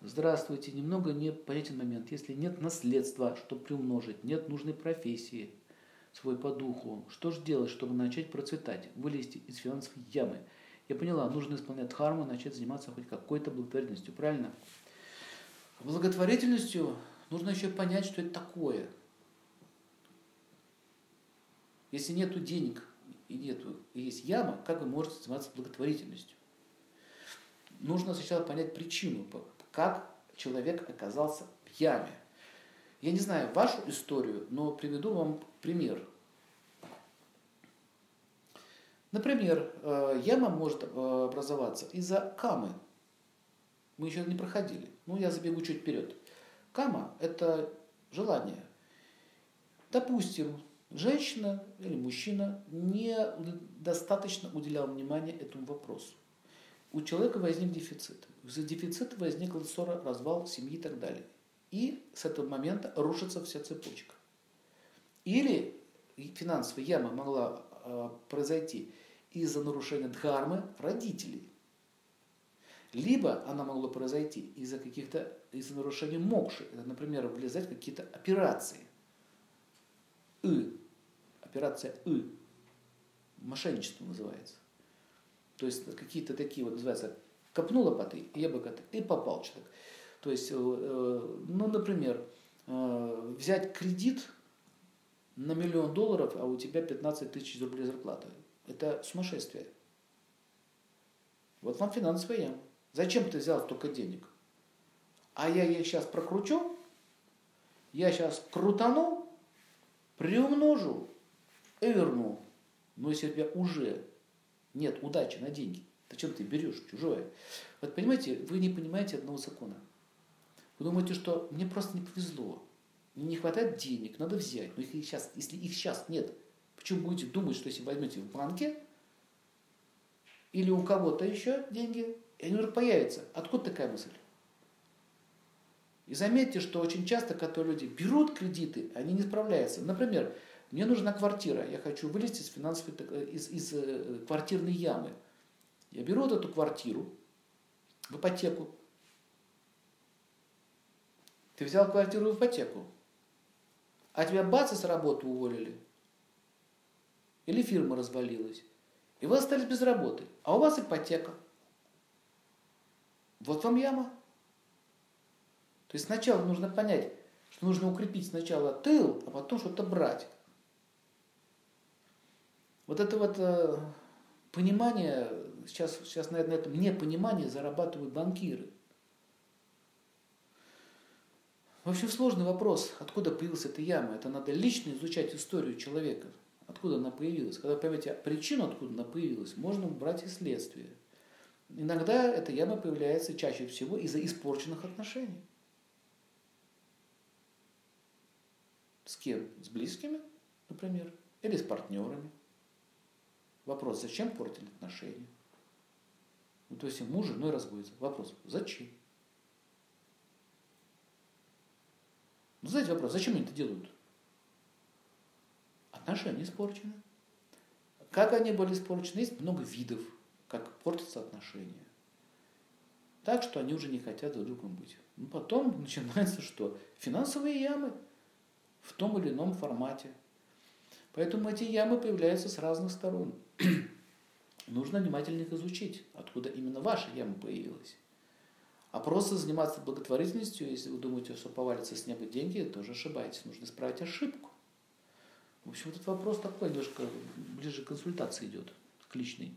Здравствуйте, немного непонятен момент. Если нет наследства, чтобы приумножить, нет нужной профессии, свой по духу, что же делать, чтобы начать процветать, вылезти из финансовой ямы? Я поняла, нужно исполнять дхарму, начать заниматься хоть какой-то благотворительностью, правильно? Благотворительностью нужно еще понять, что это такое. Если нет денег и нету, и есть яма, как вы можете заниматься благотворительностью? Нужно сначала понять причину, как человек оказался в яме. Я не знаю вашу историю, но приведу вам пример. Например, э, яма может э, образоваться из-за камы. Мы еще не проходили. Ну, я забегу чуть вперед. Кама – это желание. Допустим, женщина или мужчина недостаточно уделял внимания этому вопросу у человека возник дефицит. Из-за дефицита возникла ссора, развал семьи и так далее. И с этого момента рушится вся цепочка. Или финансовая яма могла э, произойти из-за нарушения дхармы родителей. Либо она могла произойти из-за каких-то из-за нарушения мокши. Это, например, влезать в какие-то операции. И. Операция И. Мошенничество называется. То есть какие-то такие вот называются копнул лопатой, и бы и попал человек. То есть, э, ну, например, э, взять кредит на миллион долларов, а у тебя 15 тысяч рублей зарплата. Это сумасшествие. Вот вам финансовая яма. Зачем ты взял столько денег? А я их сейчас прокручу, я сейчас крутану, приумножу и верну. Но если у тебя уже нет удачи на деньги. Зачем ты берешь чужое? Вот понимаете, вы не понимаете одного закона. Вы думаете, что мне просто не повезло. Мне не хватает денег, надо взять. Но их сейчас, если их сейчас нет, почему будете думать, что если возьмете в банке или у кого-то еще деньги, и они уже появятся. Откуда такая мысль? И заметьте, что очень часто, когда люди берут кредиты, они не справляются. Например, мне нужна квартира, я хочу вылезти из финансовой, э, из, из э, квартирной ямы. Я беру вот эту квартиру в ипотеку. Ты взял квартиру в ипотеку, а тебя бац, с работы уволили. Или фирма развалилась. И вы остались без работы. А у вас ипотека. Вот вам яма. То есть сначала нужно понять, что нужно укрепить сначала тыл, а потом что-то брать. Вот это вот э, понимание, сейчас, сейчас на этом непонимании зарабатывают банкиры. Вообще сложный вопрос, откуда появилась эта яма. Это надо лично изучать историю человека. Откуда она появилась. Когда поймете причину, откуда она появилась, можно брать и следствие. Иногда эта яма появляется чаще всего из-за испорченных отношений. С кем? С близкими, например, или с партнерами. Вопрос, зачем портили отношения? Ну, то есть муж с женой разводится. Вопрос, зачем? Ну, знаете вопрос, зачем они это делают? Отношения испорчены. Как они были испорчены? Есть много видов, как портятся отношения. Так, что они уже не хотят друг другом быть. Ну, потом начинается что? Финансовые ямы в том или ином формате. Поэтому эти ямы появляются с разных сторон. Нужно внимательно их изучить, откуда именно ваша яма появилась. А просто заниматься благотворительностью, если вы думаете, что повалится с неба деньги, тоже ошибаетесь. Нужно исправить ошибку. В общем, этот вопрос такой, немножко ближе к консультации идет, к личной.